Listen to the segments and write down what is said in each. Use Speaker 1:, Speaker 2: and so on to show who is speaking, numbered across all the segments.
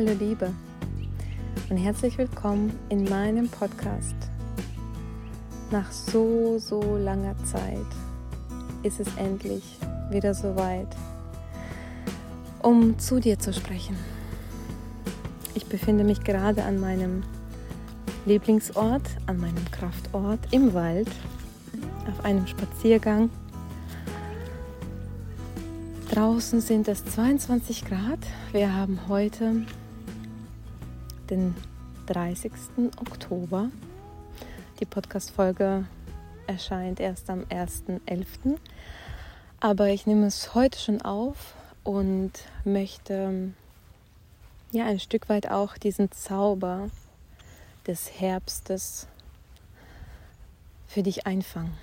Speaker 1: Hallo Liebe und herzlich willkommen in meinem Podcast. Nach so, so langer Zeit ist es endlich wieder soweit, um zu dir zu sprechen. Ich befinde mich gerade an meinem Lieblingsort, an meinem Kraftort im Wald, auf einem Spaziergang. Draußen sind es 22 Grad. Wir haben heute den 30. Oktober. Die Podcast-Folge erscheint erst am 1.11. Aber ich nehme es heute schon auf und möchte ja ein Stück weit auch diesen Zauber des Herbstes für dich einfangen.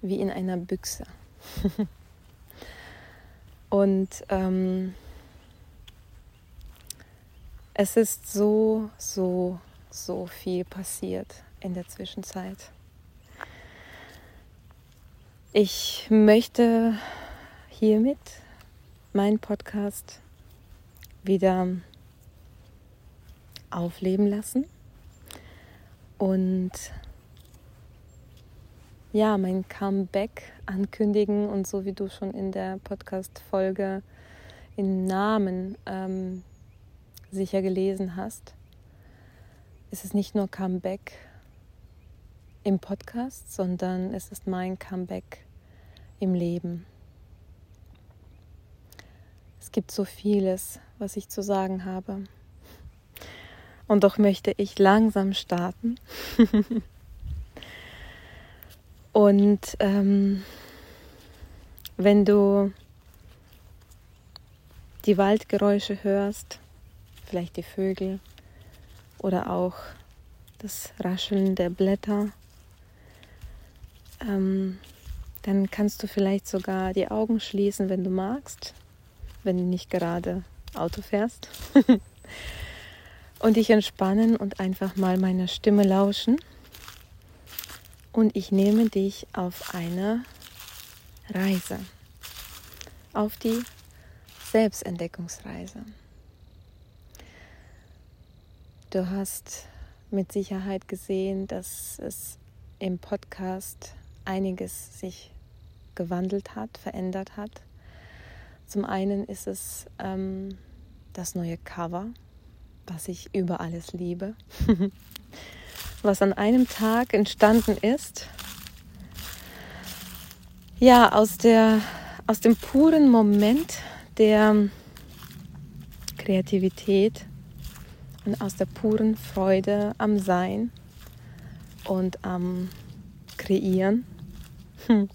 Speaker 1: Wie in einer Büchse. und ähm, es ist so, so, so viel passiert in der Zwischenzeit. Ich möchte hiermit meinen Podcast wieder aufleben lassen und ja, mein Comeback ankündigen und so wie du schon in der Podcast-Folge im Namen ähm, sicher gelesen hast, ist es nicht nur Comeback im Podcast, sondern es ist mein Comeback im Leben. Es gibt so vieles, was ich zu sagen habe. Und doch möchte ich langsam starten. Und ähm, wenn du die Waldgeräusche hörst, vielleicht die Vögel oder auch das Rascheln der Blätter. Ähm, dann kannst du vielleicht sogar die Augen schließen, wenn du magst, wenn du nicht gerade Auto fährst. und dich entspannen und einfach mal meiner Stimme lauschen. Und ich nehme dich auf eine Reise, auf die Selbstentdeckungsreise. Du hast mit Sicherheit gesehen, dass es im Podcast einiges sich gewandelt hat, verändert hat. Zum einen ist es ähm, das neue Cover, was ich über alles liebe, was an einem Tag entstanden ist. Ja, aus, der, aus dem puren Moment der Kreativität und aus der puren Freude am Sein und am Kreieren. Hm.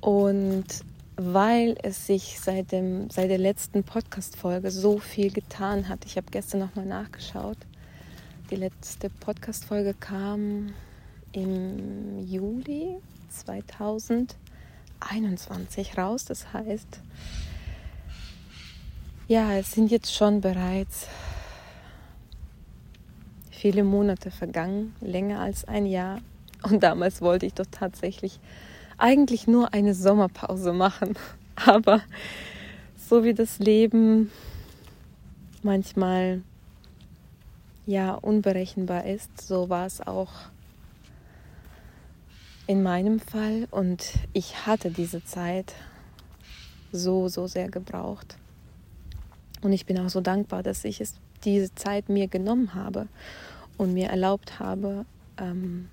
Speaker 1: Und weil es sich seit, dem, seit der letzten Podcast-Folge so viel getan hat, ich habe gestern nochmal nachgeschaut, die letzte Podcast-Folge kam im Juli 2021 raus. Das heißt, ja, es sind jetzt schon bereits viele Monate vergangen, länger als ein Jahr. Und damals wollte ich doch tatsächlich eigentlich nur eine Sommerpause machen. Aber so wie das Leben manchmal ja unberechenbar ist, so war es auch in meinem Fall. Und ich hatte diese Zeit so, so sehr gebraucht. Und ich bin auch so dankbar, dass ich es diese Zeit mir genommen habe und mir erlaubt habe, ähm,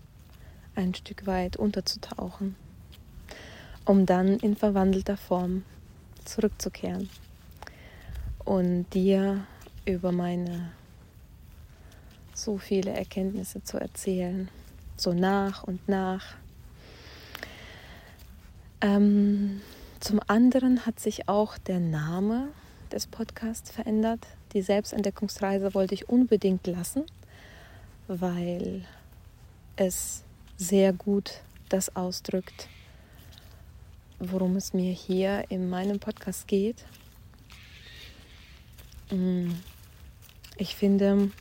Speaker 1: ein Stück weit unterzutauchen, um dann in verwandelter Form zurückzukehren und dir über meine so viele Erkenntnisse zu erzählen, so nach und nach. Ähm, zum anderen hat sich auch der Name des Podcasts verändert. Die Selbstentdeckungsreise wollte ich unbedingt lassen, weil es sehr gut das ausdrückt, worum es mir hier in meinem Podcast geht. Mm, ich finde,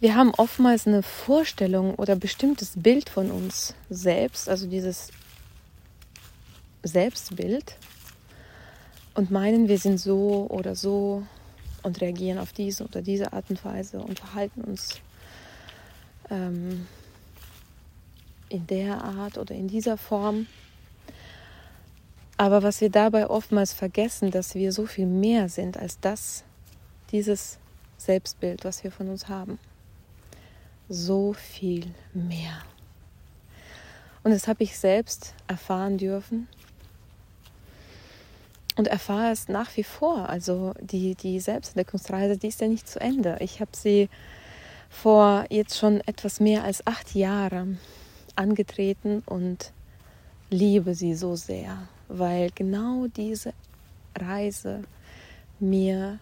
Speaker 1: wir haben oftmals eine Vorstellung oder bestimmtes Bild von uns selbst, also dieses Selbstbild, und meinen, wir sind so oder so und reagieren auf diese oder diese Art und Weise und verhalten uns ähm, in der Art oder in dieser Form. Aber was wir dabei oftmals vergessen, dass wir so viel mehr sind als das, dieses Selbstbild, was wir von uns haben. So viel mehr. Und das habe ich selbst erfahren dürfen und erfahre es nach wie vor. Also die, die Selbstentdeckungsreise, die ist ja nicht zu Ende. Ich habe sie vor jetzt schon etwas mehr als acht Jahren angetreten und liebe sie so sehr, weil genau diese Reise mir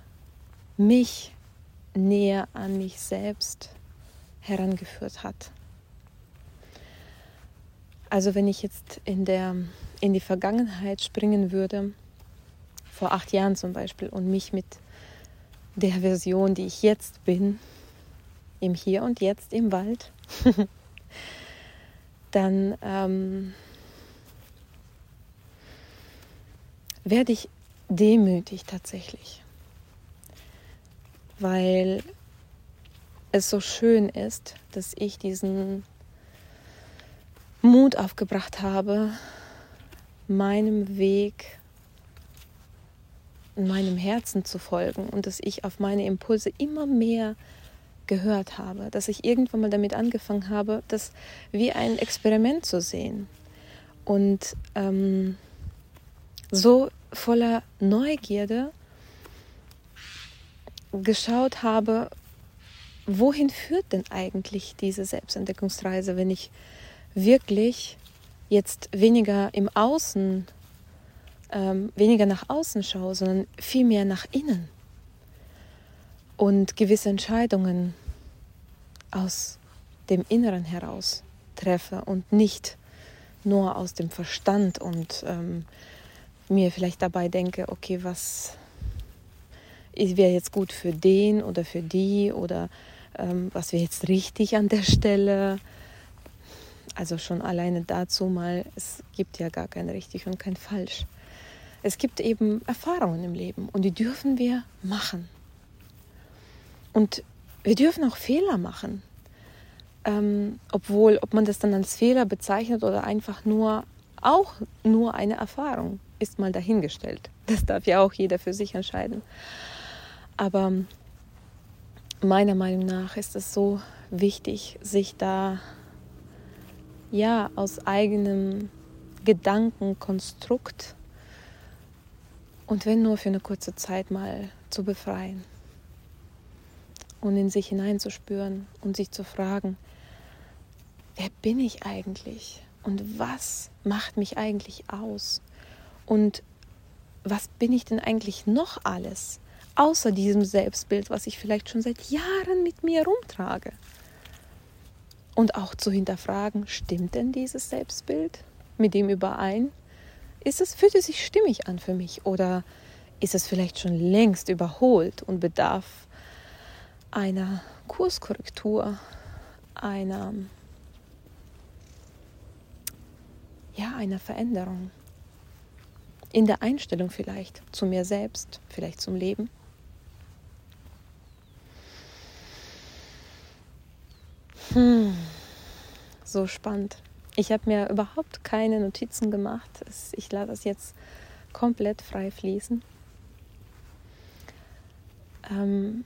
Speaker 1: mich näher an mich selbst herangeführt hat. Also wenn ich jetzt in, der, in die Vergangenheit springen würde, vor acht Jahren zum Beispiel, und mich mit der Version, die ich jetzt bin, im Hier und Jetzt im Wald, dann ähm, werde ich demütig tatsächlich, weil es so schön ist, dass ich diesen Mut aufgebracht habe, meinem Weg, meinem Herzen zu folgen und dass ich auf meine Impulse immer mehr gehört habe, dass ich irgendwann mal damit angefangen habe, das wie ein Experiment zu sehen. Und ähm, so voller Neugierde geschaut habe, wohin führt denn eigentlich diese Selbstentdeckungsreise, wenn ich wirklich jetzt weniger im Außen, ähm, weniger nach außen schaue, sondern viel mehr nach innen und gewisse Entscheidungen aus dem Inneren heraus treffe und nicht nur aus dem Verstand und ähm, mir vielleicht dabei denke, okay, was wäre jetzt gut für den oder für die oder ähm, was wäre jetzt richtig an der Stelle. Also schon alleine dazu mal, es gibt ja gar kein richtig und kein falsch. Es gibt eben Erfahrungen im Leben und die dürfen wir machen. Und wir dürfen auch Fehler machen. Ähm, obwohl, ob man das dann als Fehler bezeichnet oder einfach nur, auch nur eine Erfahrung, ist mal dahingestellt. Das darf ja auch jeder für sich entscheiden. Aber meiner Meinung nach ist es so wichtig, sich da ja aus eigenem Gedankenkonstrukt und wenn nur für eine kurze Zeit mal zu befreien und in sich hineinzuspüren und sich zu fragen, wer bin ich eigentlich und was macht mich eigentlich aus und was bin ich denn eigentlich noch alles? außer diesem Selbstbild, was ich vielleicht schon seit Jahren mit mir rumtrage. Und auch zu hinterfragen, stimmt denn dieses Selbstbild mit dem überein? Ist es, fühlt es sich stimmig an für mich oder ist es vielleicht schon längst überholt und bedarf einer Kurskorrektur, einer, ja, einer Veränderung? In der Einstellung vielleicht zu mir selbst, vielleicht zum Leben. Hm, so spannend. Ich habe mir überhaupt keine Notizen gemacht. Ich lasse es jetzt komplett frei fließen. Ähm,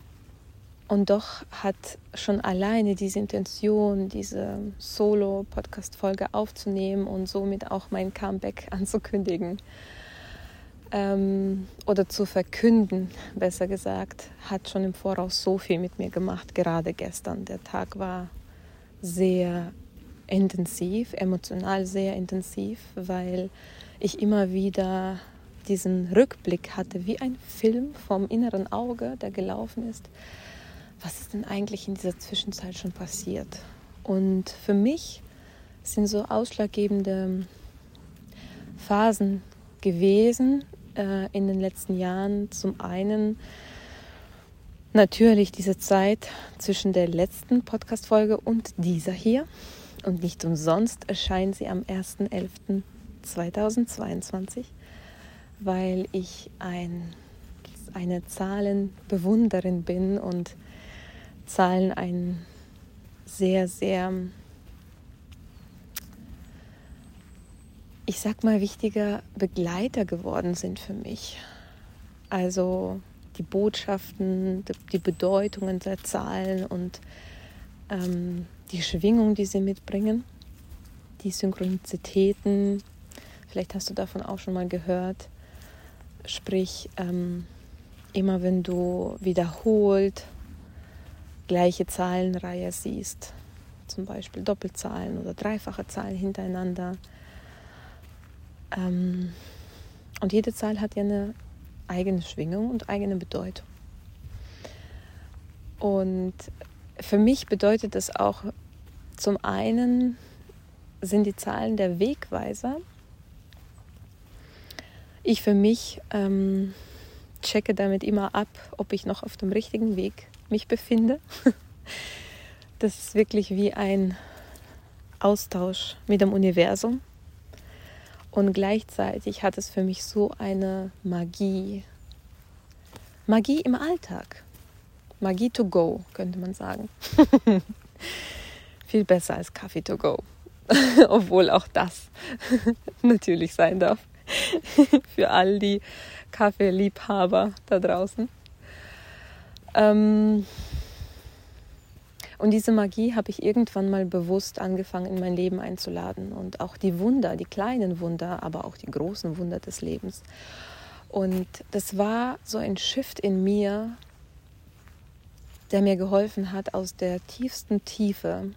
Speaker 1: und doch hat schon alleine diese Intention, diese Solo-Podcast-Folge aufzunehmen und somit auch mein Comeback anzukündigen ähm, oder zu verkünden, besser gesagt, hat schon im Voraus so viel mit mir gemacht, gerade gestern. Der Tag war sehr intensiv, emotional sehr intensiv, weil ich immer wieder diesen Rückblick hatte, wie ein Film vom inneren Auge, der gelaufen ist. Was ist denn eigentlich in dieser Zwischenzeit schon passiert? Und für mich sind so ausschlaggebende Phasen gewesen äh, in den letzten Jahren. Zum einen natürlich diese Zeit zwischen der letzten Podcast-Folge und dieser hier. Und nicht umsonst erscheint sie am 1.11.2022, weil ich ein, eine Zahlenbewunderin bin und Zahlen ein sehr, sehr, ich sag mal, wichtiger Begleiter geworden sind für mich. Also die Botschaften, die Bedeutungen der Zahlen und ähm, die Schwingung, die sie mitbringen, die Synchronizitäten. Vielleicht hast du davon auch schon mal gehört. Sprich, ähm, immer wenn du wiederholt gleiche Zahlenreihe siehst, zum Beispiel Doppelzahlen oder dreifache Zahlen hintereinander. Ähm, und jede Zahl hat ja eine eigene Schwingung und eigene Bedeutung. Und für mich bedeutet das auch zum einen sind die Zahlen der Wegweiser. Ich für mich ähm, checke damit immer ab, ob ich noch auf dem richtigen Weg mich befinde. Das ist wirklich wie ein Austausch mit dem Universum. Und gleichzeitig hat es für mich so eine Magie. Magie im Alltag. Magie to go, könnte man sagen. Viel besser als Kaffee to go. Obwohl auch das natürlich sein darf. Für all die Kaffeeliebhaber da draußen. Ähm und diese Magie habe ich irgendwann mal bewusst angefangen in mein Leben einzuladen. Und auch die Wunder, die kleinen Wunder, aber auch die großen Wunder des Lebens. Und das war so ein Shift in mir, der mir geholfen hat, aus der tiefsten Tiefe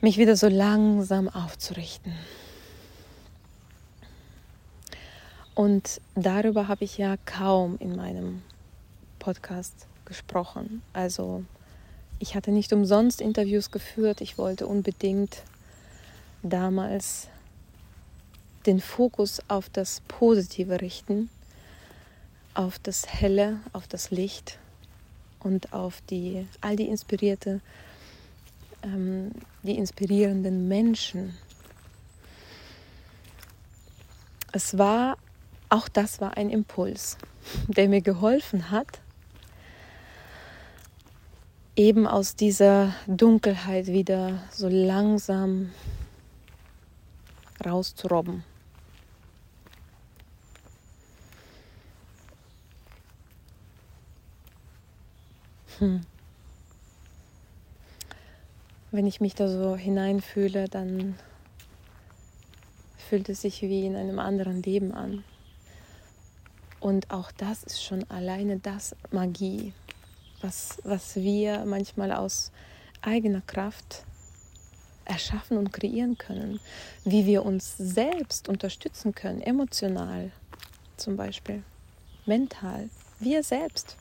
Speaker 1: mich wieder so langsam aufzurichten. Und darüber habe ich ja kaum in meinem Podcast gesprochen. Also ich hatte nicht umsonst Interviews geführt. Ich wollte unbedingt damals den Fokus auf das Positive richten auf das Helle, auf das Licht und auf die, all die inspirierte, ähm, die inspirierenden Menschen. Es war, auch das war ein Impuls, der mir geholfen hat, eben aus dieser Dunkelheit wieder so langsam rauszurobben. Hm. Wenn ich mich da so hineinfühle, dann fühlt es sich wie in einem anderen Leben an. Und auch das ist schon alleine das Magie, was, was wir manchmal aus eigener Kraft erschaffen und kreieren können, wie wir uns selbst unterstützen können, emotional zum Beispiel, mental, wir selbst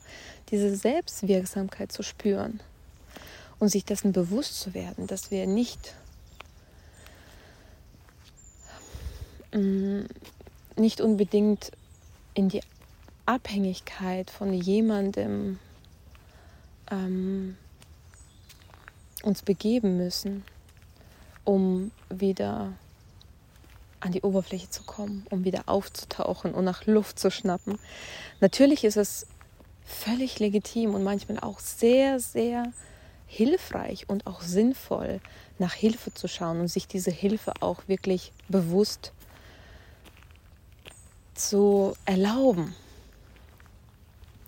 Speaker 1: diese Selbstwirksamkeit zu spüren und sich dessen bewusst zu werden, dass wir nicht, mm, nicht unbedingt in die Abhängigkeit von jemandem ähm, uns begeben müssen, um wieder an die Oberfläche zu kommen, um wieder aufzutauchen und nach Luft zu schnappen. Natürlich ist es völlig legitim und manchmal auch sehr, sehr hilfreich und auch sinnvoll, nach Hilfe zu schauen und sich diese Hilfe auch wirklich bewusst zu erlauben,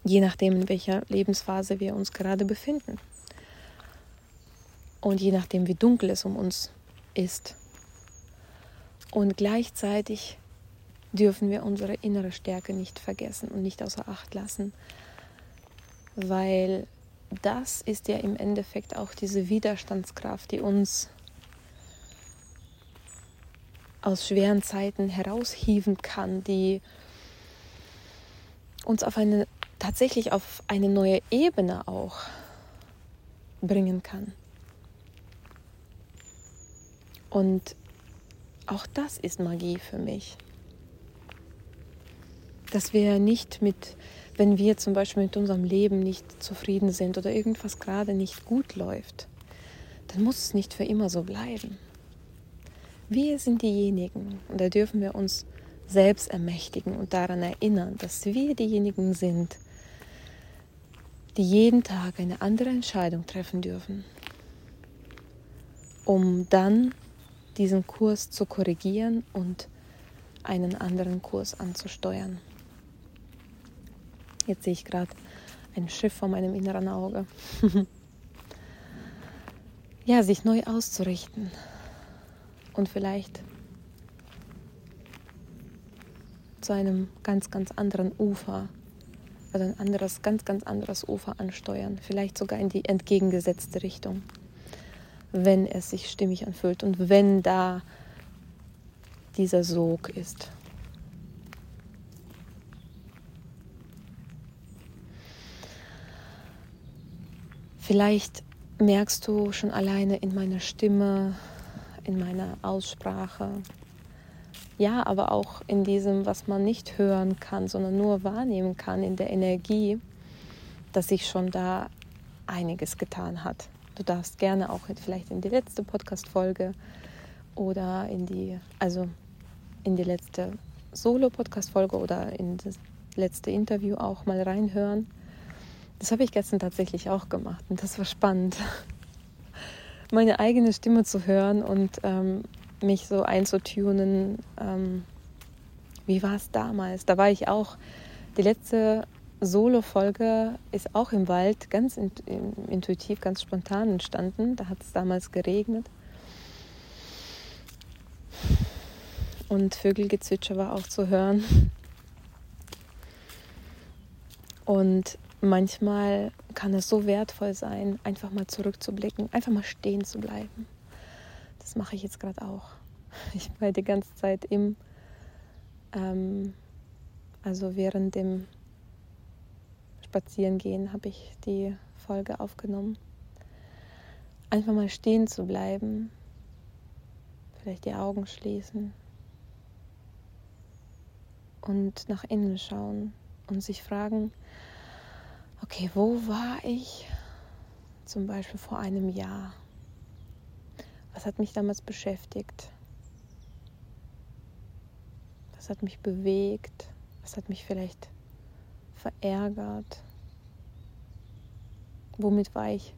Speaker 1: je nachdem, in welcher Lebensphase wir uns gerade befinden. Und je nachdem, wie dunkel es um uns ist. Und gleichzeitig dürfen wir unsere innere Stärke nicht vergessen und nicht außer Acht lassen weil das ist ja im Endeffekt auch diese Widerstandskraft, die uns aus schweren Zeiten heraushieven kann, die uns auf eine tatsächlich auf eine neue Ebene auch bringen kann. Und auch das ist Magie für mich. Dass wir nicht mit wenn wir zum Beispiel mit unserem Leben nicht zufrieden sind oder irgendwas gerade nicht gut läuft, dann muss es nicht für immer so bleiben. Wir sind diejenigen, und da dürfen wir uns selbst ermächtigen und daran erinnern, dass wir diejenigen sind, die jeden Tag eine andere Entscheidung treffen dürfen, um dann diesen Kurs zu korrigieren und einen anderen Kurs anzusteuern. Jetzt sehe ich gerade ein Schiff vor meinem inneren Auge. ja, sich neu auszurichten und vielleicht zu einem ganz, ganz anderen Ufer, also ein anderes, ganz, ganz anderes Ufer ansteuern, vielleicht sogar in die entgegengesetzte Richtung, wenn es sich stimmig anfühlt und wenn da dieser Sog ist. Vielleicht merkst du schon alleine in meiner Stimme, in meiner Aussprache, ja, aber auch in diesem, was man nicht hören kann, sondern nur wahrnehmen kann, in der Energie, dass sich schon da einiges getan hat. Du darfst gerne auch vielleicht in die letzte Podcast-Folge oder in die, also in die letzte Solo-Podcast-Folge oder in das letzte Interview auch mal reinhören. Das habe ich gestern tatsächlich auch gemacht und das war spannend, meine eigene Stimme zu hören und ähm, mich so einzutunen. Ähm, wie war es damals? Da war ich auch, die letzte Solo-Folge ist auch im Wald ganz intuitiv, ganz spontan entstanden. Da hat es damals geregnet. Und Vögelgezwitscher war auch zu hören. Und manchmal kann es so wertvoll sein, einfach mal zurückzublicken, einfach mal stehen zu bleiben. Das mache ich jetzt gerade auch. Ich war die ganze Zeit im, ähm, also während dem Spazierengehen habe ich die Folge aufgenommen. Einfach mal stehen zu bleiben, vielleicht die Augen schließen und nach innen schauen und sich fragen, okay, wo war ich zum Beispiel vor einem Jahr? Was hat mich damals beschäftigt? Was hat mich bewegt? Was hat mich vielleicht verärgert? Womit war ich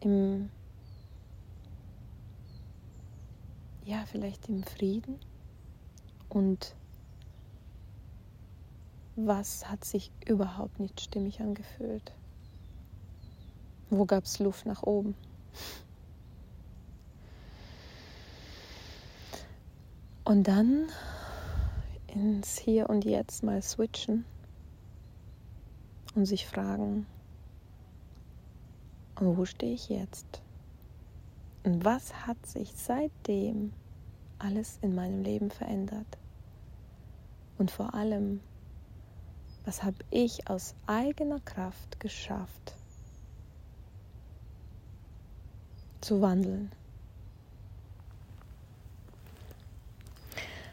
Speaker 1: im, ja, vielleicht im Frieden? Und was hat sich überhaupt nicht stimmig angefühlt? Wo gab es Luft nach oben? Und dann ins Hier und Jetzt mal switchen und sich fragen, wo stehe ich jetzt? Und was hat sich seitdem alles in meinem Leben verändert? Und vor allem, was habe ich aus eigener Kraft geschafft zu wandeln?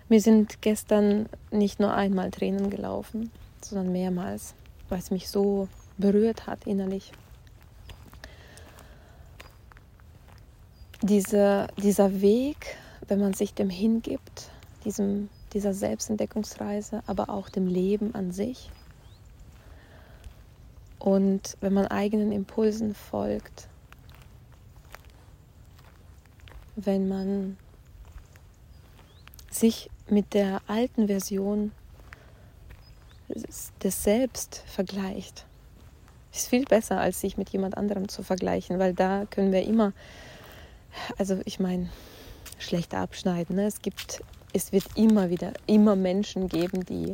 Speaker 1: Mir sind gestern nicht nur einmal Tränen gelaufen, sondern mehrmals, weil es mich so berührt hat innerlich. Diese, dieser Weg, wenn man sich dem hingibt, diesem, dieser Selbstentdeckungsreise, aber auch dem Leben an sich. Und wenn man eigenen Impulsen folgt, wenn man sich mit der alten Version des Selbst vergleicht. Ist viel besser, als sich mit jemand anderem zu vergleichen, weil da können wir immer, also ich meine, schlechter abschneiden. Ne? Es gibt, es wird immer wieder, immer Menschen geben, die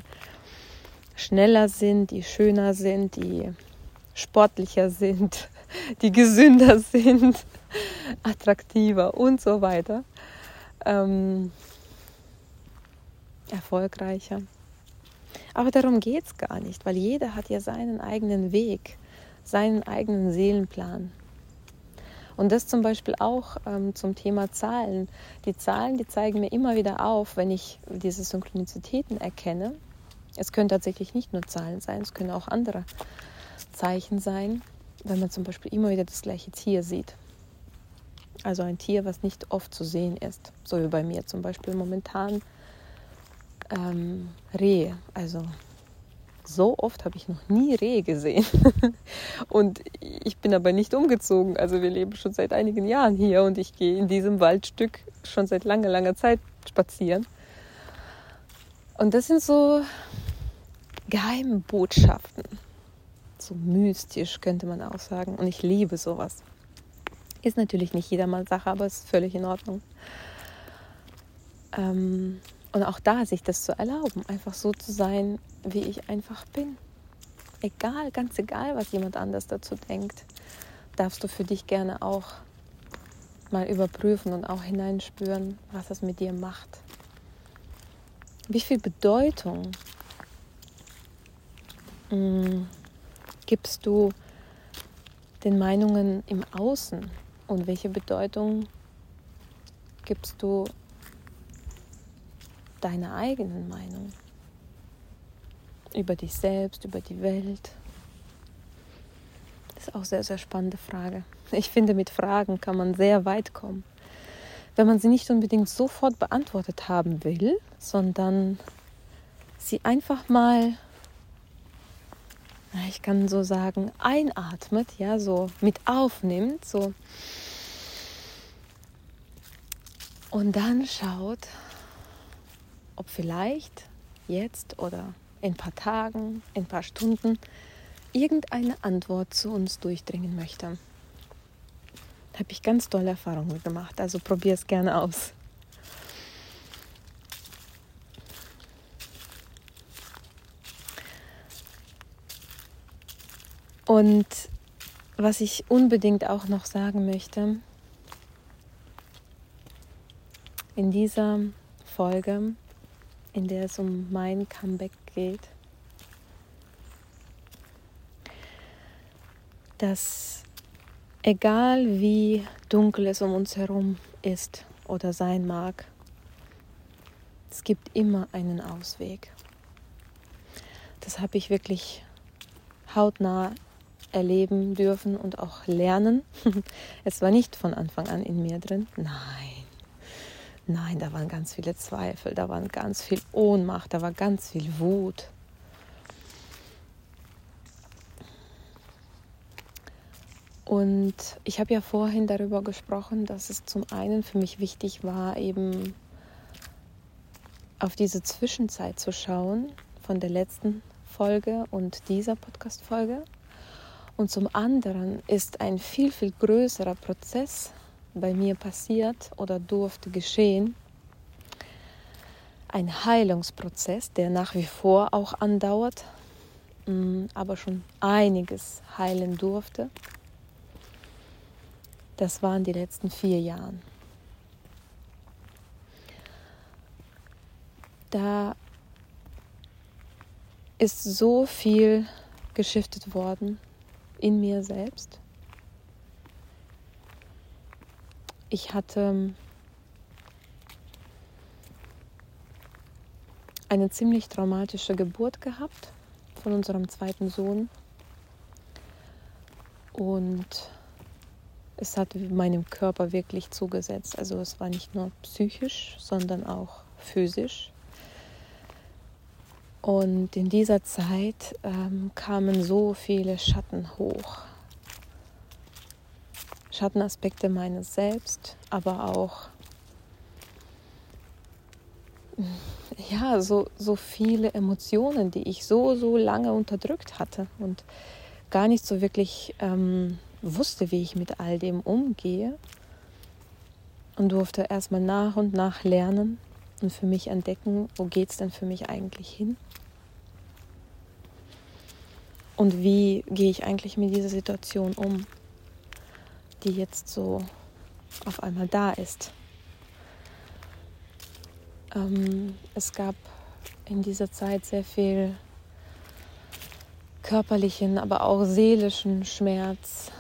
Speaker 1: schneller sind, die schöner sind, die sportlicher sind, die gesünder sind, attraktiver und so weiter. Ähm, erfolgreicher. Aber darum geht es gar nicht, weil jeder hat ja seinen eigenen Weg, seinen eigenen Seelenplan. Und das zum Beispiel auch ähm, zum Thema Zahlen. Die Zahlen, die zeigen mir immer wieder auf, wenn ich diese Synchronizitäten erkenne. Es können tatsächlich nicht nur Zahlen sein, es können auch andere Zeichen sein, wenn man zum Beispiel immer wieder das gleiche Tier sieht. Also ein Tier, was nicht oft zu sehen ist. So wie bei mir zum Beispiel momentan ähm, Rehe. Also so oft habe ich noch nie Rehe gesehen. und ich bin aber nicht umgezogen. Also wir leben schon seit einigen Jahren hier und ich gehe in diesem Waldstück schon seit langer, langer Zeit spazieren. Und das sind so geheime Botschaften. So mystisch könnte man auch sagen. Und ich liebe sowas. Ist natürlich nicht jedermanns Sache, aber ist völlig in Ordnung. Ähm, und auch da sich das zu erlauben, einfach so zu sein, wie ich einfach bin. Egal, ganz egal, was jemand anders dazu denkt, darfst du für dich gerne auch mal überprüfen und auch hineinspüren, was das mit dir macht. Wie viel Bedeutung mh, mm, gibst du den Meinungen im Außen und welche Bedeutung gibst du deiner eigenen Meinung über dich selbst, über die Welt? Das ist auch eine sehr, sehr spannende Frage. Ich finde, mit Fragen kann man sehr weit kommen. Wenn man sie nicht unbedingt sofort beantwortet haben will, sondern sie einfach mal, ich kann so sagen, einatmet, ja, so mit aufnimmt, so. Und dann schaut, ob vielleicht jetzt oder in ein paar Tagen, in ein paar Stunden irgendeine Antwort zu uns durchdringen möchte. Da habe ich ganz tolle Erfahrungen gemacht, also probier es gerne aus. Und was ich unbedingt auch noch sagen möchte, in dieser Folge in der es um mein Comeback geht. Dass egal wie dunkel es um uns herum ist oder sein mag, es gibt immer einen Ausweg. Das habe ich wirklich hautnah erleben dürfen und auch lernen. Es war nicht von Anfang an in mir drin. Nein. Nein, da waren ganz viele Zweifel, da war ganz viel Ohnmacht, da war ganz viel Wut. Und ich habe ja vorhin darüber gesprochen, dass es zum einen für mich wichtig war, eben auf diese Zwischenzeit zu schauen von der letzten Folge und dieser Podcast-Folge. Und zum anderen ist ein viel, viel größerer Prozess bei mir passiert oder durfte geschehen. Ein Heilungsprozess, der nach wie vor auch andauert, mm, aber schon einiges heilen durfte. Das waren die letzten vier Jahre. Da ist so viel geschiftet worden in mir selbst ich hatte eine ziemlich traumatische Geburt gehabt von unserem zweiten Sohn. Und es hat meinem Körper wirklich zugesetzt. Also es war nicht nur psychisch, sondern auch physisch. Und in dieser Zeit ähm, kamen so viele Schatten hoch. Schattenaspekte meines Selbst, aber auch ja, so, so viele Emotionen, die ich so, so lange unterdrückt hatte und gar nicht so wirklich ähm, wusste, wie ich mit all dem umgehe. Und durfte erstmal nach und nach lernen und für mich entdecken, wo geht es denn für mich eigentlich hin? Und wie gehe ich eigentlich mit dieser Situation um? die jetzt so auf einmal da ist. Ähm, es gab in dieser Zeit sehr viel körperlichen, aber auch seelischen Schmerz.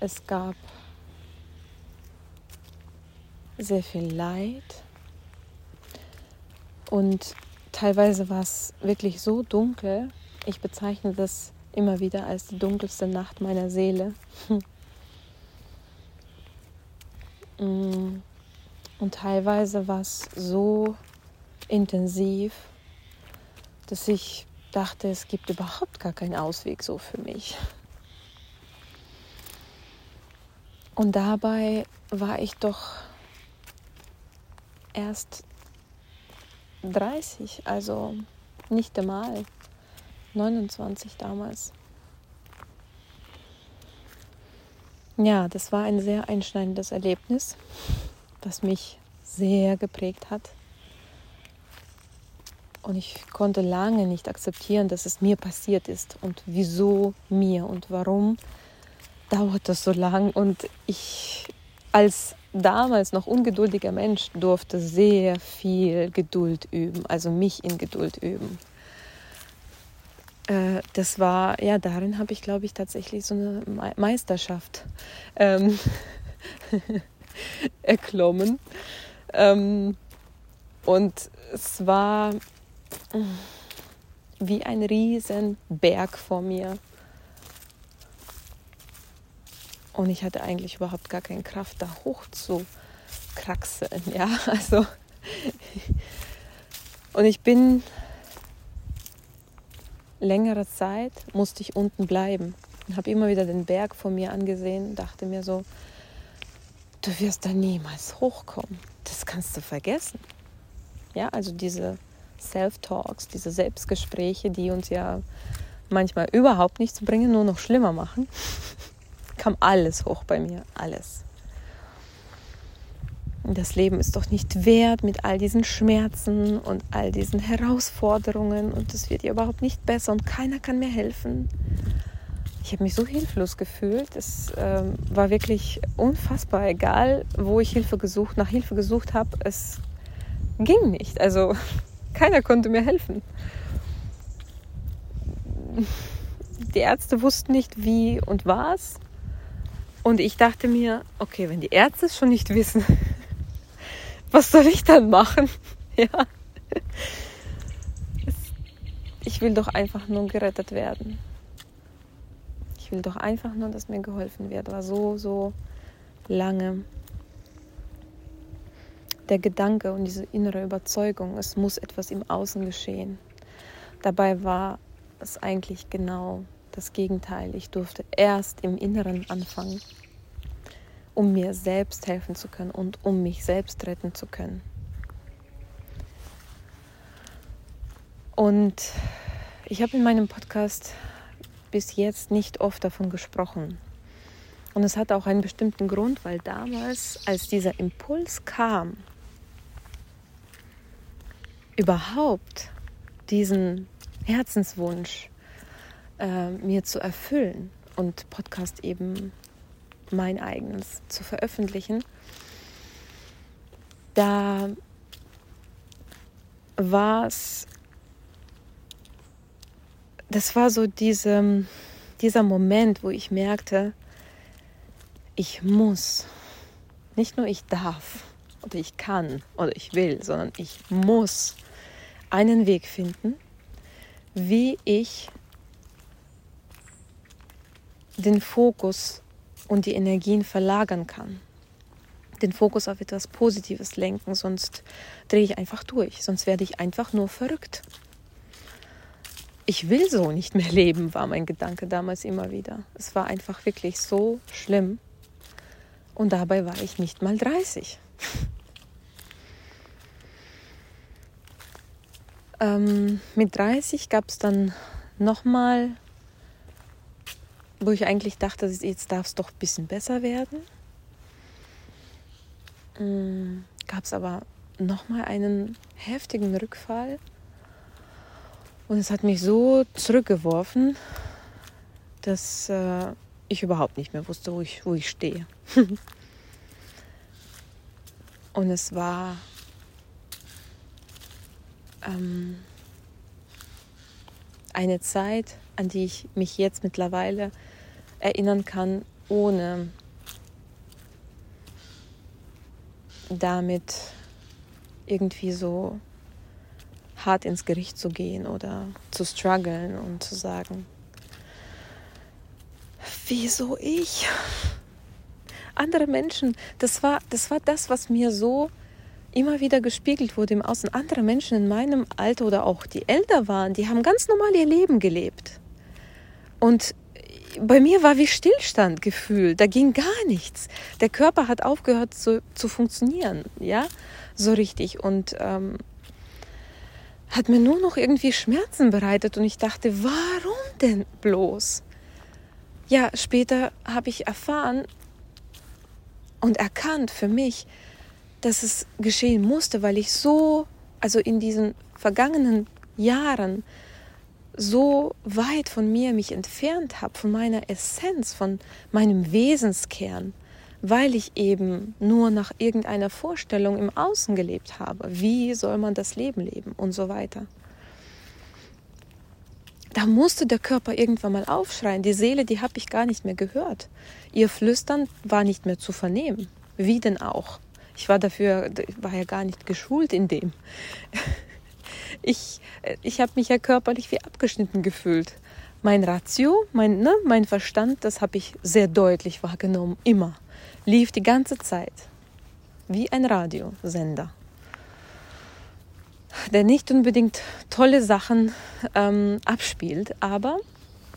Speaker 1: Es gab sehr viel Leid und teilweise war es wirklich so dunkel. Ich bezeichne das immer wieder als die dunkelste Nacht meiner Seele. Mm. Und teilweise war es so intensiv, dass ich dachte, es gibt überhaupt gar keinen Ausweg so für mich. Und dabei war ich doch erst 30, also nicht einmal 29 damals. Ja, das war ein sehr einschneidendes Erlebnis, das mich sehr geprägt hat. Und ich konnte lange nicht akzeptieren, dass es mir passiert ist und wieso mir und warum dauert das so lang. Und ich als damals noch ungeduldiger Mensch durfte sehr viel Geduld üben, also mich in Geduld üben. Äh, das war, ja, darin habe ich, glaube ich, tatsächlich so eine Meisterschaft ähm, erklommen. Ähm, und es war wie ein riesen Berg vor mir. Und ich hatte eigentlich überhaupt gar keine Kraft, da hoch zu kraxeln. Ja, also. Und ich bin längere Zeit, musste ich unten bleiben. Und habe immer wieder den Berg vor mir angesehen, dachte mir so, du wirst da niemals hochkommen. Das kannst du vergessen. Ja, also diese Self-Talks, diese Selbstgespräche, die uns ja manchmal überhaupt nichts bringen, nur noch schlimmer machen, kam alles hoch bei mir, alles. Das Leben ist doch nicht wert mit all diesen Schmerzen und all diesen Herausforderungen und es wird ja überhaupt nicht besser und keiner kann mir helfen. Ich habe mich so hilflos gefühlt. Es ähm, war wirklich unfassbar, egal wo ich Hilfe gesucht, nach Hilfe gesucht habe, es ging nicht. Also keiner konnte mir helfen. Die Ärzte wussten nicht wie und was. Und ich dachte mir, okay, wenn die Ärzte es schon nicht wissen, was soll ich dann machen? Ja. Ich will doch einfach nur gerettet werden. Ich will doch einfach nur, dass mir geholfen wird. War so, so lange der Gedanke und diese innere Überzeugung, es muss etwas im Außen geschehen. Dabei war es eigentlich genau das Gegenteil. Ich durfte erst im Inneren anfangen, um mir selbst helfen zu können und um mich selbst retten zu können. Und ich habe in meinem Podcast bis jetzt nicht oft davon gesprochen. Und es hatte auch einen bestimmten Grund, weil damals, als dieser Impuls kam, überhaupt diesen Herzenswunsch äh, mir zu erfüllen und Podcast eben mein eigenes zu veröffentlichen, da war es, das war so diese, dieser Moment, wo ich merkte, ich muss, nicht nur ich darf oder ich kann oder ich will, sondern ich muss einen Weg finden, wie ich den Fokus und die Energien verlagern kann. Den Fokus auf etwas Positives lenken, sonst drehe ich einfach durch, sonst werde ich einfach nur verrückt. Ich will so nicht mehr leben, war mein Gedanke damals immer wieder. Es war einfach wirklich so schlimm. Und dabei war ich nicht mal 30. Ähm, mit 30 gab es dann nochmal, wo ich eigentlich dachte, jetzt darf es doch ein bisschen besser werden. Ähm, gab es aber nochmal einen heftigen Rückfall. Und es hat mich so zurückgeworfen, dass äh, ich überhaupt nicht mehr wusste, wo ich, wo ich stehe. Und es war ähm, eine Zeit, an die ich mich jetzt mittlerweile erinnern kann, ohne damit irgendwie so hart ins Gericht zu gehen oder zu strugglen und zu sagen, wieso ich? Andere Menschen, das war das, war das was mir so immer wieder gespiegelt wurde im Außen. Andere Menschen in meinem Alter oder auch die älter waren, die haben ganz normal ihr Leben gelebt. Und bei mir war wie Stillstand gefühlt. Da ging gar nichts. Der Körper hat aufgehört zu, zu funktionieren, ja, so richtig. Und ähm, hat mir nur noch irgendwie Schmerzen bereitet. Und ich dachte, warum denn bloß? Ja, später habe ich erfahren und erkannt für mich, dass es geschehen musste, weil ich so, also in diesen vergangenen Jahren, so weit von mir mich entfernt habe, von meiner Essenz, von meinem Wesenskern, weil ich eben nur nach irgendeiner Vorstellung im Außen gelebt habe. Wie soll man das Leben leben und so weiter. Da musste der Körper irgendwann mal aufschreien. Die Seele, die habe ich gar nicht mehr gehört. Ihr Flüstern war nicht mehr zu vernehmen. Wie denn auch? Ich war dafür, war ja gar nicht geschult in dem. Ich, ich habe mich ja körperlich wie abgeschnitten gefühlt. Mein Ratio, mein, ne, mein Verstand, das habe ich sehr deutlich wahrgenommen, immer. Lief die ganze Zeit. Wie ein Radiosender. Der nicht unbedingt tolle Sachen ähm, abspielt, aber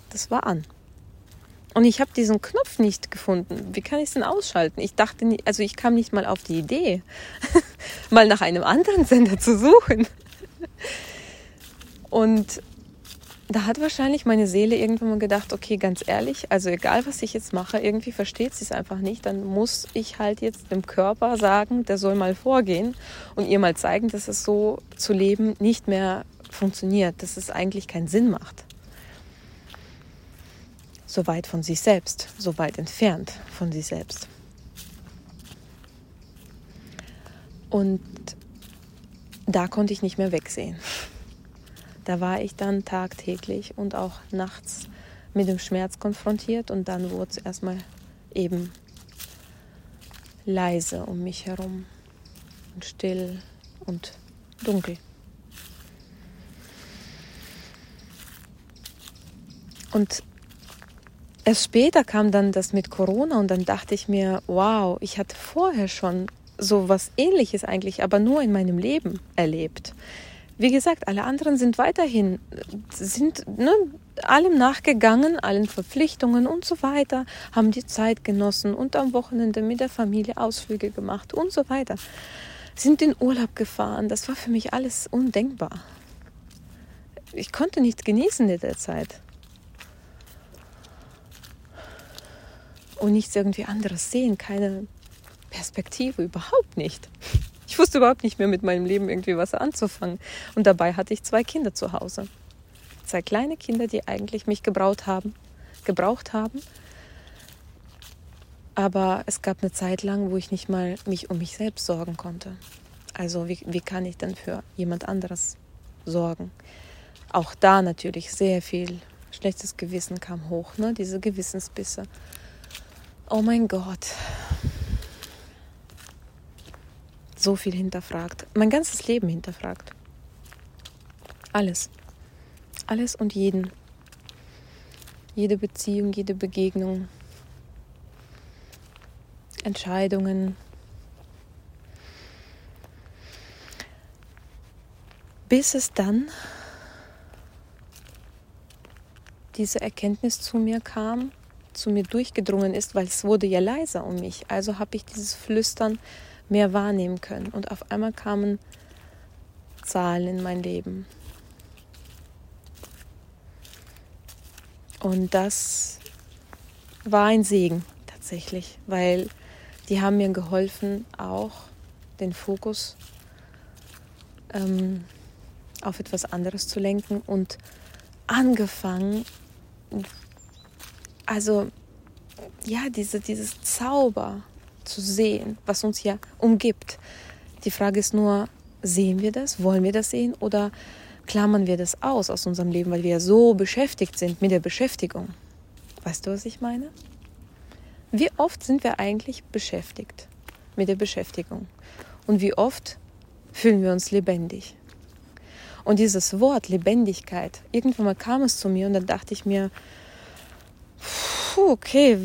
Speaker 1: das war an. Und ich habe diesen Knopf nicht gefunden. Wie kann ich es denn ausschalten? Ich dachte, nie, also ich kam nicht mal auf die Idee, mal nach einem anderen Sender zu suchen. Und da hat wahrscheinlich meine Seele irgendwann mal gedacht, okay, ganz ehrlich, also egal was ich jetzt mache, irgendwie versteht sie es einfach nicht, dann muss ich halt jetzt dem Körper sagen, der soll mal vorgehen und ihr mal zeigen, dass es so zu leben nicht mehr funktioniert, dass es eigentlich keinen Sinn macht so weit von sich selbst, so weit entfernt von sich selbst. Und da konnte ich nicht mehr wegsehen. Da war ich dann tagtäglich und auch nachts mit dem Schmerz konfrontiert und dann wurde es erstmal eben leise um mich herum und still und dunkel. Und Erst später kam dann das mit Corona und dann dachte ich mir, wow, ich hatte vorher schon so was ähnliches eigentlich, aber nur in meinem Leben erlebt. Wie gesagt, alle anderen sind weiterhin, sind ne, allem nachgegangen, allen Verpflichtungen und so weiter, haben die Zeit genossen und am Wochenende mit der Familie Ausflüge gemacht und so weiter. Sind in Urlaub gefahren. Das war für mich alles undenkbar. Ich konnte nichts genießen in der Zeit. und nichts irgendwie anderes sehen, keine Perspektive, überhaupt nicht. Ich wusste überhaupt nicht mehr mit meinem Leben irgendwie was anzufangen. Und dabei hatte ich zwei Kinder zu Hause. Zwei kleine Kinder, die eigentlich mich gebraucht haben, gebraucht haben. Aber es gab eine Zeit lang, wo ich nicht mal mich um mich selbst sorgen konnte. Also wie, wie kann ich denn für jemand anderes sorgen? Auch da natürlich sehr viel schlechtes Gewissen kam hoch, ne? diese Gewissensbisse oh mein Gott, so viel hinterfragt. Mein ganzes Leben hinterfragt. Alles. Alles und jeden. Jede Beziehung, jede Begegnung. Entscheidungen. Bis es dann diese Erkenntnis zu mir kam, zu mir durchgedrungen ist, weil es wurde ja leiser um mich. Also habe ich dieses Flüstern mehr wahrnehmen können. Und auf einmal kamen Zahlen in mein Leben. Und das war ein Segen tatsächlich, weil die haben mir geholfen, auch den Fokus ähm, auf etwas anderes zu lenken und angefangen, also ja, diese, dieses Zauber zu sehen, was uns ja umgibt. Die Frage ist nur, sehen wir das? Wollen wir das sehen? Oder klammern wir das aus aus unserem Leben, weil wir ja so beschäftigt sind mit der Beschäftigung? Weißt du, was ich meine? Wie oft sind wir eigentlich beschäftigt mit der Beschäftigung? Und wie oft fühlen wir uns lebendig? Und dieses Wort Lebendigkeit, irgendwann mal kam es zu mir und dann dachte ich mir, okay,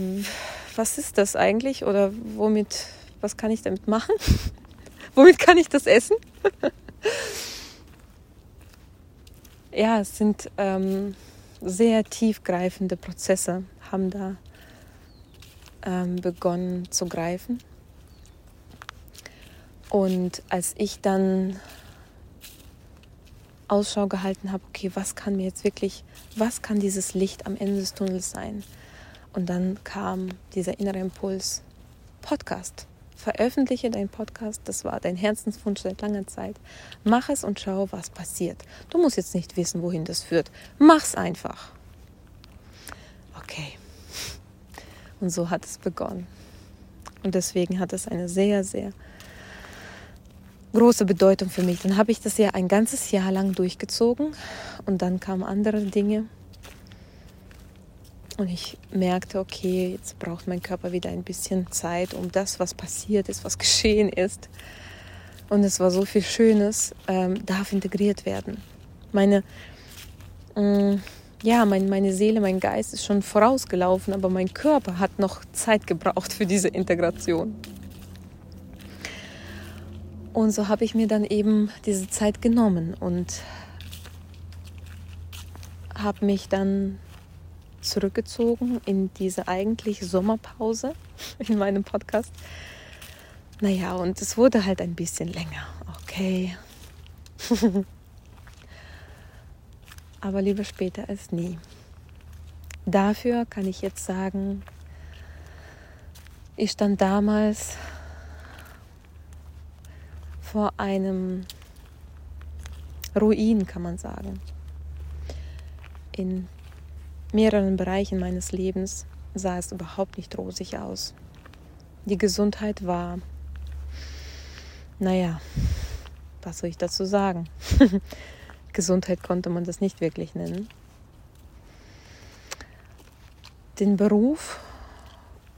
Speaker 1: was ist das eigentlich oder womit, was kann ich damit machen? Womit kann ich das essen? ja, es sind ähm, sehr tiefgreifende Prozesse, haben da ähm, begonnen zu greifen. Und als ich dann Ausschau gehalten habe, okay, was kann mir jetzt wirklich, was kann dieses Licht am Ende des Tunnels sein? Und dann kam dieser innere Impuls, Podcast. Veröffentliche deinen Podcast, das war dein Herzenswunsch seit langer Zeit. Mach es und schau, was passiert. Du musst jetzt nicht wissen, wohin das führt. Mach's einfach. Okay. Und so hat es begonnen. Und deswegen hat es eine sehr, sehr große Bedeutung für mich. Dann habe ich das ja ein ganzes Jahr lang durchgezogen und dann kamen andere Dinge. Und ich merkte, okay, jetzt braucht mein Körper wieder ein bisschen Zeit, um das, was passiert ist, was geschehen ist. Und es war so viel Schönes, ähm, darf integriert werden. Meine, äh, ja, mein, meine Seele, mein Geist ist schon vorausgelaufen, aber mein Körper hat noch Zeit gebraucht für diese Integration. Und so habe ich mir dann eben diese Zeit genommen und habe mich dann zurückgezogen in diese eigentlich Sommerpause in meinem Podcast. Naja, und es wurde halt ein bisschen länger. Okay. Aber lieber später als nie. Dafür kann ich jetzt sagen, ich stand damals vor einem Ruin, kann man sagen. In mehreren Bereichen meines Lebens sah es überhaupt nicht rosig aus. Die Gesundheit war, naja, was soll ich dazu sagen? Gesundheit konnte man das nicht wirklich nennen. Den Beruf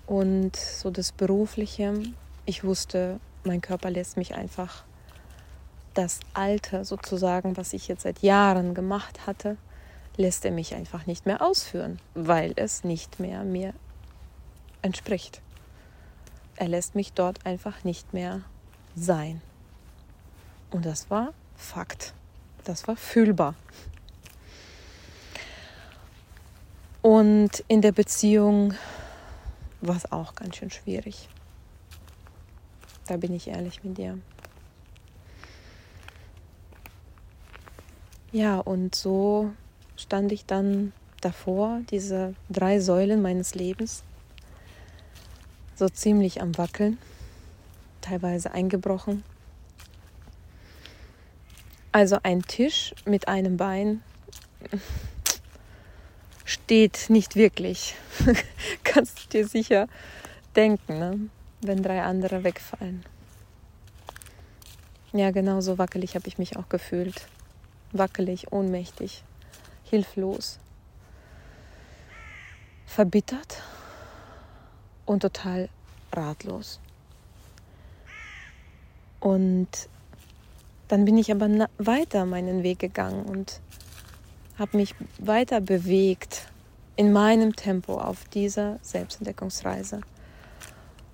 Speaker 1: und so das Berufliche, ich wusste, mein Körper lässt mich einfach das Alte sozusagen, was ich jetzt seit Jahren gemacht hatte, lässt er mich einfach nicht mehr ausführen, weil es nicht mehr mir entspricht. Er lässt mich dort einfach nicht mehr sein. Und das war Fakt. Das war fühlbar. Und in der Beziehung war es auch ganz schön schwierig. Da bin ich ehrlich mit dir. Ja, und so stand ich dann davor, diese drei Säulen meines Lebens, so ziemlich am Wackeln, teilweise eingebrochen. Also ein Tisch mit einem Bein steht nicht wirklich. Kannst du dir sicher denken, ne? wenn drei andere wegfallen. Ja, genau so wackelig habe ich mich auch gefühlt. Wackelig, ohnmächtig hilflos, verbittert und total ratlos. Und dann bin ich aber weiter meinen Weg gegangen und habe mich weiter bewegt in meinem Tempo auf dieser Selbstentdeckungsreise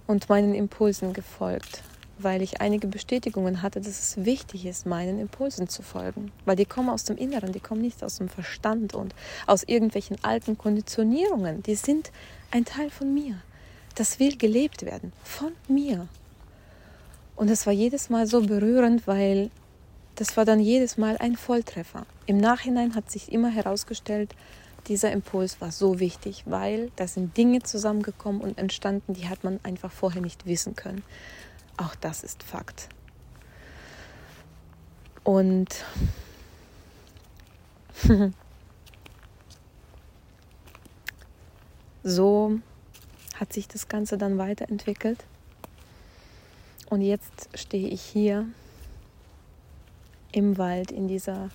Speaker 1: und meinen Impulsen gefolgt weil ich einige Bestätigungen hatte, dass es wichtig ist, meinen Impulsen zu folgen. Weil die kommen aus dem Inneren, die kommen nicht aus dem Verstand und aus irgendwelchen alten Konditionierungen. Die sind ein Teil von mir. Das will gelebt werden, von mir. Und es war jedes Mal so berührend, weil das war dann jedes Mal ein Volltreffer. Im Nachhinein hat sich immer herausgestellt, dieser Impuls war so wichtig, weil da sind Dinge zusammengekommen und entstanden, die hat man einfach vorher nicht wissen können. Auch das ist Fakt. Und so hat sich das Ganze dann weiterentwickelt. Und jetzt stehe ich hier im Wald in dieser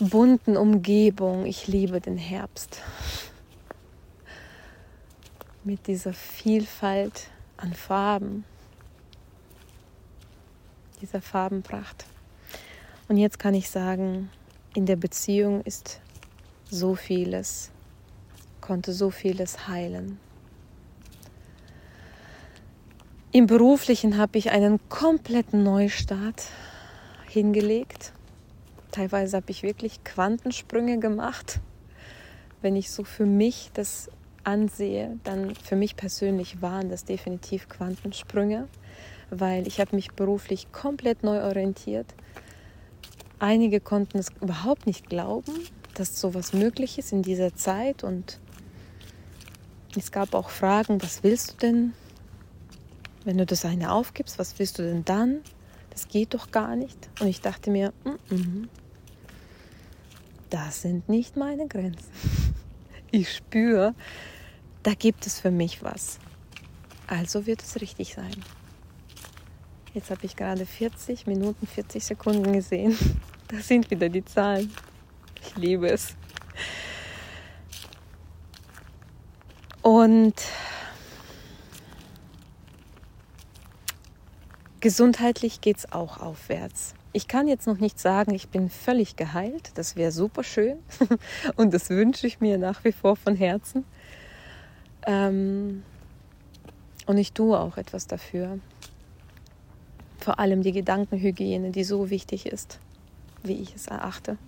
Speaker 1: bunten Umgebung. Ich liebe den Herbst. Mit dieser Vielfalt an Farben dieser Farbenpracht. Und jetzt kann ich sagen, in der Beziehung ist so vieles, konnte so vieles heilen. Im beruflichen habe ich einen kompletten Neustart hingelegt. Teilweise habe ich wirklich Quantensprünge gemacht. Wenn ich so für mich das ansehe, dann für mich persönlich waren das definitiv Quantensprünge, weil ich habe mich beruflich komplett neu orientiert. Einige konnten es überhaupt nicht glauben, dass sowas möglich ist in dieser Zeit und es gab auch Fragen, was willst du denn? Wenn du das eine aufgibst, was willst du denn dann? Das geht doch gar nicht. Und ich dachte mir, mm -mm, das sind nicht meine Grenzen. Ich spüre, da gibt es für mich was. Also wird es richtig sein. Jetzt habe ich gerade 40 Minuten, 40 Sekunden gesehen. Da sind wieder die Zahlen. Ich liebe es. Und gesundheitlich geht es auch aufwärts. Ich kann jetzt noch nicht sagen, ich bin völlig geheilt. Das wäre super schön. Und das wünsche ich mir nach wie vor von Herzen. Ähm, und ich tue auch etwas dafür. Vor allem die Gedankenhygiene, die so wichtig ist, wie ich es erachte.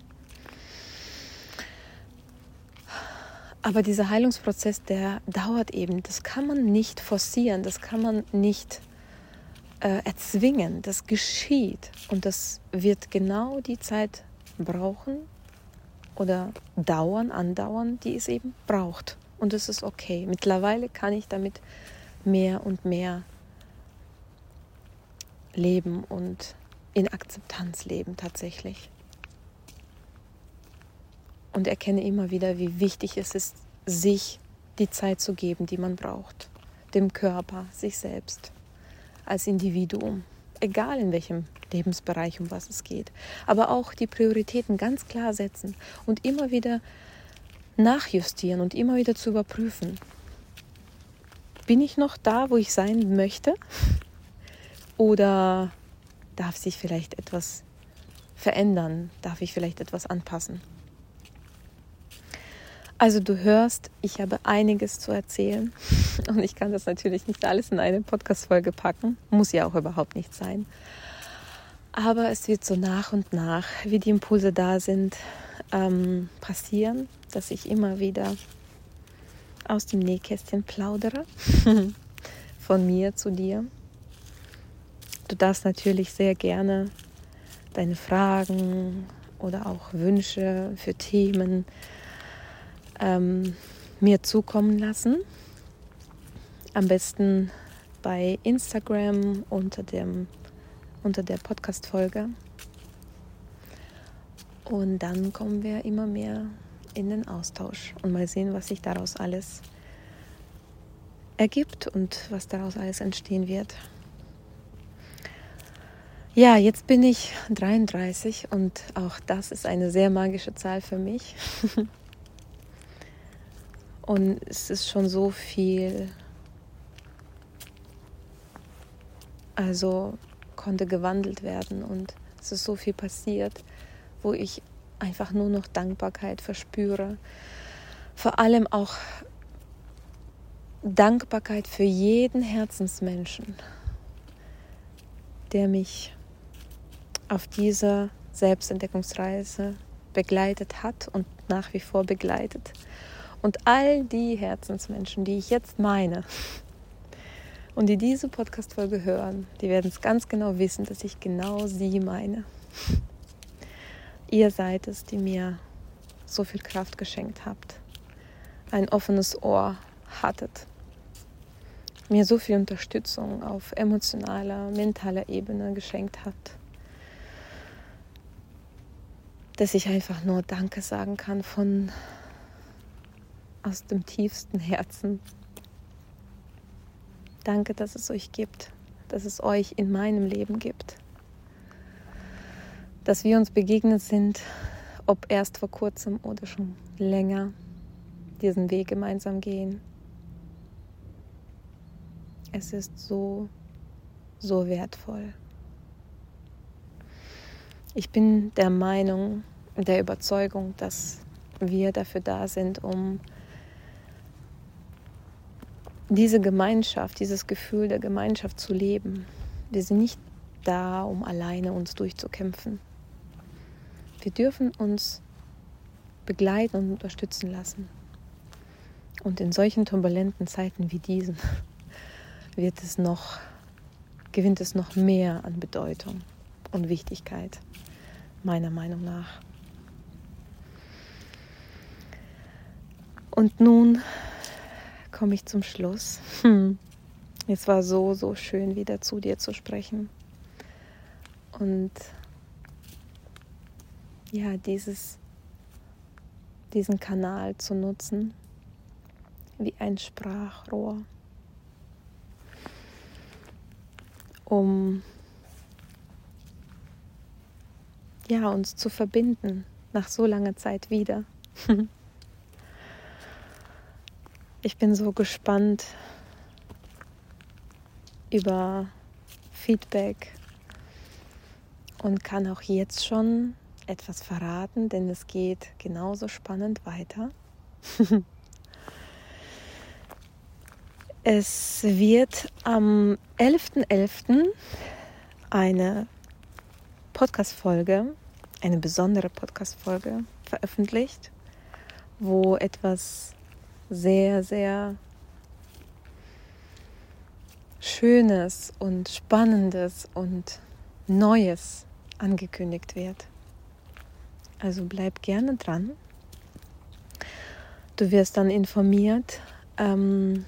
Speaker 1: Aber dieser Heilungsprozess, der dauert eben. Das kann man nicht forcieren, das kann man nicht äh, erzwingen. Das geschieht. Und das wird genau die Zeit brauchen oder dauern, andauern, die es eben braucht. Und es ist okay. Mittlerweile kann ich damit mehr und mehr leben und in Akzeptanz leben tatsächlich. Und erkenne immer wieder, wie wichtig es ist, sich die Zeit zu geben, die man braucht. Dem Körper, sich selbst, als Individuum. Egal in welchem Lebensbereich, um was es geht. Aber auch die Prioritäten ganz klar setzen und immer wieder nachjustieren und immer wieder zu überprüfen. Bin ich noch da, wo ich sein möchte? Oder darf sich vielleicht etwas verändern? Darf ich vielleicht etwas anpassen? Also du hörst, ich habe einiges zu erzählen und ich kann das natürlich nicht alles in eine Podcast-Folge packen. Muss ja auch überhaupt nicht sein. Aber es wird so nach und nach, wie die Impulse da sind, ähm, passieren, dass ich immer wieder aus dem Nähkästchen plaudere, von mir zu dir. Du darfst natürlich sehr gerne deine Fragen oder auch Wünsche für Themen ähm, mir zukommen lassen. Am besten bei Instagram unter, dem, unter der Podcast-Folge. Und dann kommen wir immer mehr in den Austausch und mal sehen, was sich daraus alles ergibt und was daraus alles entstehen wird. Ja, jetzt bin ich 33 und auch das ist eine sehr magische Zahl für mich. und es ist schon so viel, also konnte gewandelt werden und es ist so viel passiert wo ich einfach nur noch Dankbarkeit verspüre. Vor allem auch Dankbarkeit für jeden Herzensmenschen, der mich auf dieser Selbstentdeckungsreise begleitet hat und nach wie vor begleitet. Und all die Herzensmenschen, die ich jetzt meine und die diese Podcast-Folge hören, die werden es ganz genau wissen, dass ich genau sie meine. Ihr seid es, die mir so viel Kraft geschenkt habt, ein offenes Ohr hattet, mir so viel Unterstützung auf emotionaler, mentaler Ebene geschenkt habt, dass ich einfach nur Danke sagen kann von aus dem tiefsten Herzen. Danke, dass es euch gibt, dass es euch in meinem Leben gibt dass wir uns begegnet sind, ob erst vor kurzem oder schon länger, diesen Weg gemeinsam gehen. Es ist so, so wertvoll. Ich bin der Meinung, der Überzeugung, dass wir dafür da sind, um diese Gemeinschaft, dieses Gefühl der Gemeinschaft zu leben. Wir sind nicht da, um alleine uns durchzukämpfen. Wir dürfen uns begleiten und unterstützen lassen. Und in solchen turbulenten Zeiten wie diesen wird es noch, gewinnt es noch mehr an Bedeutung und Wichtigkeit, meiner Meinung nach. Und nun komme ich zum Schluss. Hm. Es war so, so schön, wieder zu dir zu sprechen. Und ja, dieses, diesen Kanal zu nutzen wie ein Sprachrohr, um ja, uns zu verbinden nach so langer Zeit wieder. Ich bin so gespannt über Feedback und kann auch jetzt schon etwas verraten, denn es geht genauso spannend weiter. es wird am 11.11. .11. eine Podcast-Folge, eine besondere Podcast-Folge veröffentlicht, wo etwas sehr, sehr Schönes und Spannendes und Neues angekündigt wird. Also bleib gerne dran. Du wirst dann informiert ähm,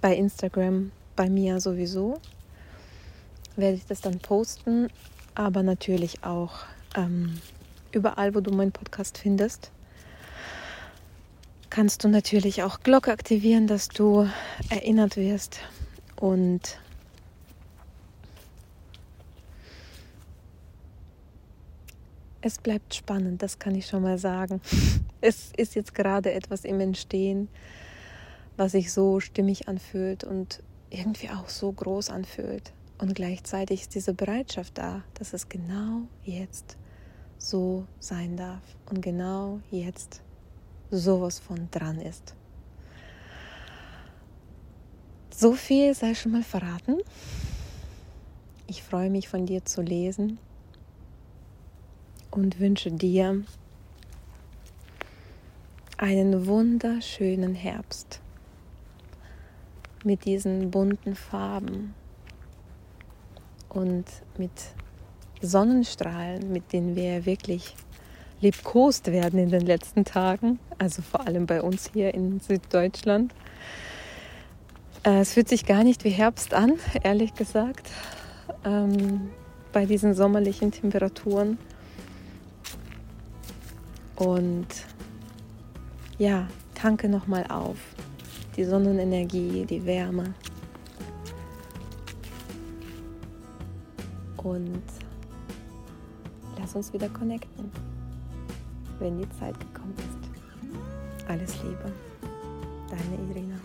Speaker 1: bei Instagram, bei mir sowieso. Werde ich das dann posten, aber natürlich auch ähm, überall, wo du meinen Podcast findest kannst du natürlich auch Glocke aktivieren, dass du erinnert wirst und es bleibt spannend, das kann ich schon mal sagen. Es ist jetzt gerade etwas im Entstehen, was sich so stimmig anfühlt und irgendwie auch so groß anfühlt. Und gleichzeitig ist diese Bereitschaft da, dass es genau jetzt so sein darf und genau jetzt sowas von dran ist. So viel sei schon mal verraten. Ich freue mich von dir zu lesen und wünsche dir einen wunderschönen Herbst mit diesen bunten Farben und mit Sonnenstrahlen, mit denen wir wirklich liebkost werden in den letzten Tagen, also vor allem bei uns hier in Süddeutschland. Äh, es fühlt sich gar nicht wie Herbst an, ehrlich gesagt, ähm, bei diesen sommerlichen Temperaturen. Und ja, tanke nochmal auf. Die Sonnenenergie, die Wärme. Und lass uns wieder connecten wenn die Zeit gekommen ist. Alles Liebe, deine Irina.